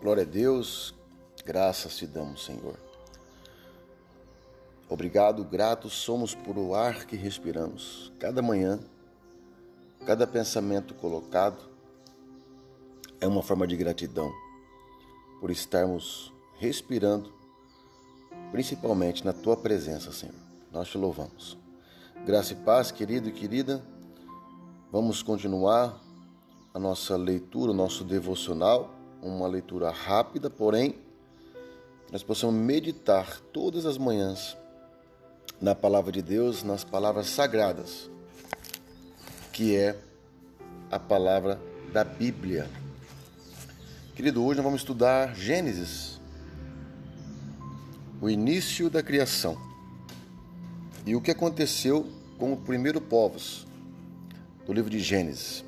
Glória a Deus, graças te damos, Senhor. Obrigado, gratos somos por o ar que respiramos. Cada manhã, cada pensamento colocado é uma forma de gratidão por estarmos respirando, principalmente na tua presença, Senhor. Nós te louvamos. Graça e paz, querido e querida. Vamos continuar a nossa leitura, o nosso devocional uma leitura rápida, porém, nós possamos meditar todas as manhãs na palavra de Deus, nas palavras sagradas, que é a palavra da Bíblia. Querido, hoje nós vamos estudar Gênesis, o início da criação e o que aconteceu com o primeiro povos do livro de Gênesis.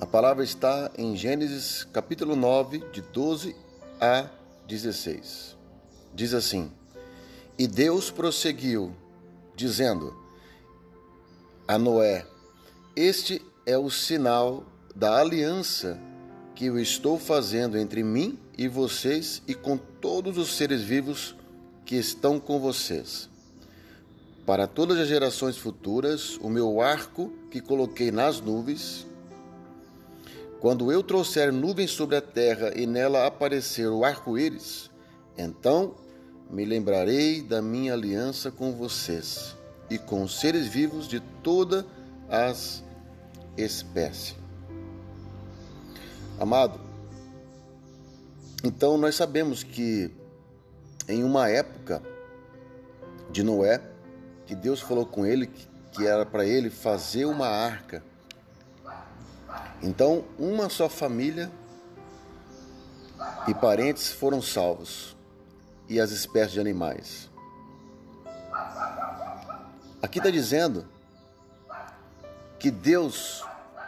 A palavra está em Gênesis capítulo 9, de 12 a 16. Diz assim: E Deus prosseguiu, dizendo a Noé: Este é o sinal da aliança que eu estou fazendo entre mim e vocês e com todos os seres vivos que estão com vocês. Para todas as gerações futuras, o meu arco que coloquei nas nuvens quando eu trouxer nuvens sobre a terra e nela aparecer o arco-íris, então me lembrarei da minha aliança com vocês e com os seres vivos de todas as espécies. Amado, então nós sabemos que em uma época de Noé, que Deus falou com ele que era para ele fazer uma arca então, uma só família e parentes foram salvos, e as espécies de animais. Aqui está dizendo que Deus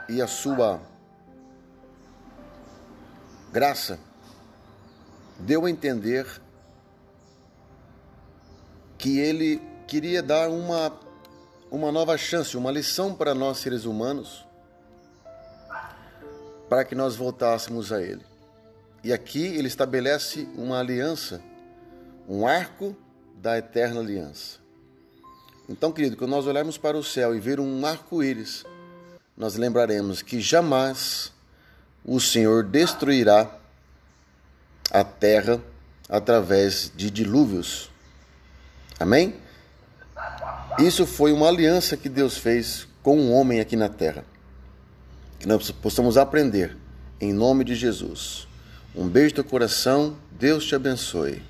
e a sua graça deu a entender que ele queria dar uma, uma nova chance, uma lição para nós seres humanos para que nós voltássemos a Ele. E aqui ele estabelece uma aliança, um arco da eterna aliança. Então, querido, quando nós olharmos para o céu e ver um arco-íris, nós lembraremos que jamais o Senhor destruirá a terra através de dilúvios. Amém? Isso foi uma aliança que Deus fez com o um homem aqui na terra que nós possamos aprender em nome de Jesus. Um beijo do coração, Deus te abençoe.